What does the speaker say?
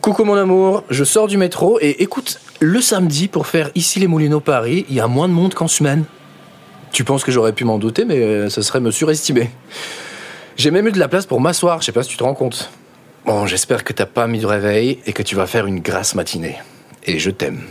Coucou mon amour, je sors du métro et écoute, le samedi pour faire ici les Moulineaux Paris, il y a moins de monde qu'en semaine. Tu penses que j'aurais pu m'en douter, mais euh, ce serait me surestimer. J'ai même eu de la place pour m'asseoir, je sais pas si tu te rends compte. Bon, j'espère que t'as pas mis de réveil et que tu vas faire une grasse matinée. Et je t'aime.